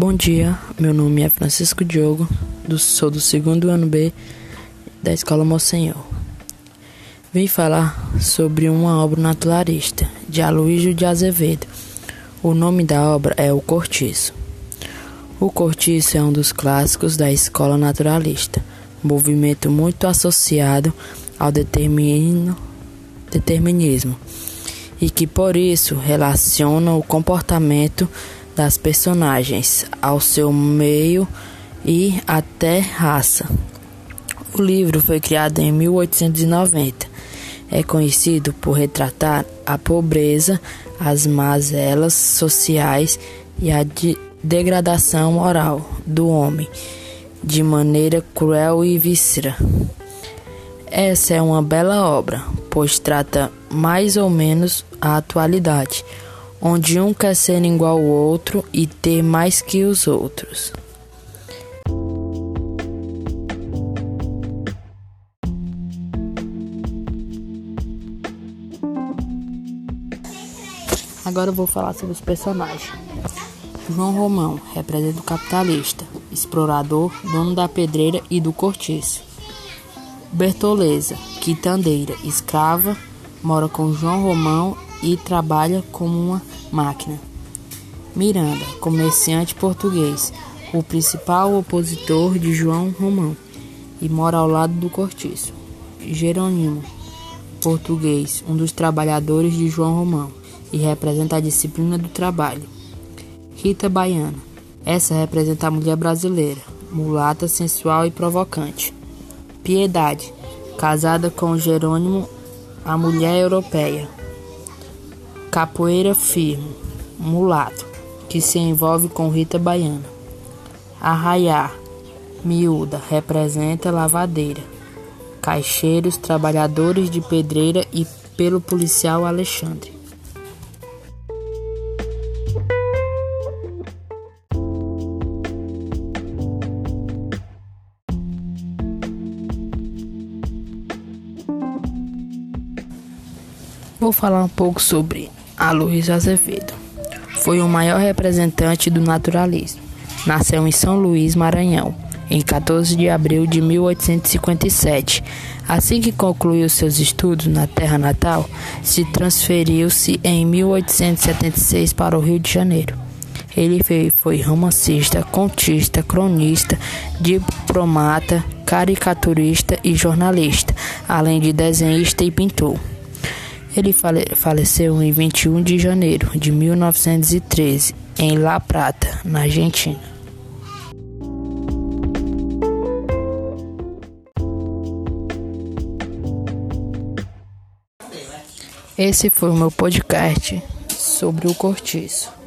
Bom dia, meu nome é Francisco Diogo, do, sou do segundo ano B da Escola Monsenhor. Vim falar sobre uma obra naturalista de Aloysio de Azevedo. O nome da obra é O Cortiço. O Cortiço é um dos clássicos da escola naturalista, movimento muito associado ao determinismo e que por isso relaciona o comportamento das personagens ao seu meio e até raça. O livro foi criado em 1890. É conhecido por retratar a pobreza, as mazelas sociais e a de degradação moral do homem de maneira cruel e víscera. Essa é uma bela obra, pois trata mais ou menos a atualidade onde um quer ser igual ao outro e ter mais que os outros. Agora eu vou falar sobre os personagens. João Romão representa o capitalista, explorador, dono da pedreira e do cortiço. Bertoleza, quitandeira, escrava, mora com João Romão e trabalha como uma máquina. Miranda, comerciante português, o principal opositor de João Romão, e mora ao lado do cortiço. Jerônimo, português, um dos trabalhadores de João Romão, e representa a disciplina do trabalho. Rita Baiana, essa representa a mulher brasileira, mulata, sensual e provocante. Piedade, casada com Jerônimo, a mulher europeia. Capoeira firme, mulato, que se envolve com Rita Baiana. Arraiar, miúda, representa lavadeira. Caixeiros, trabalhadores de pedreira e pelo policial Alexandre. Vou falar um pouco sobre Aloysio Azevedo. Foi o maior representante do naturalismo. Nasceu em São Luís, Maranhão, em 14 de abril de 1857. Assim que concluiu seus estudos na terra natal, se transferiu-se em 1876 para o Rio de Janeiro. Ele foi romancista, contista, cronista, diplomata, caricaturista e jornalista, além de desenhista e pintor. Ele fale faleceu em 21 de janeiro de 1913 em La Plata, na Argentina. Esse foi o meu podcast sobre o cortiço.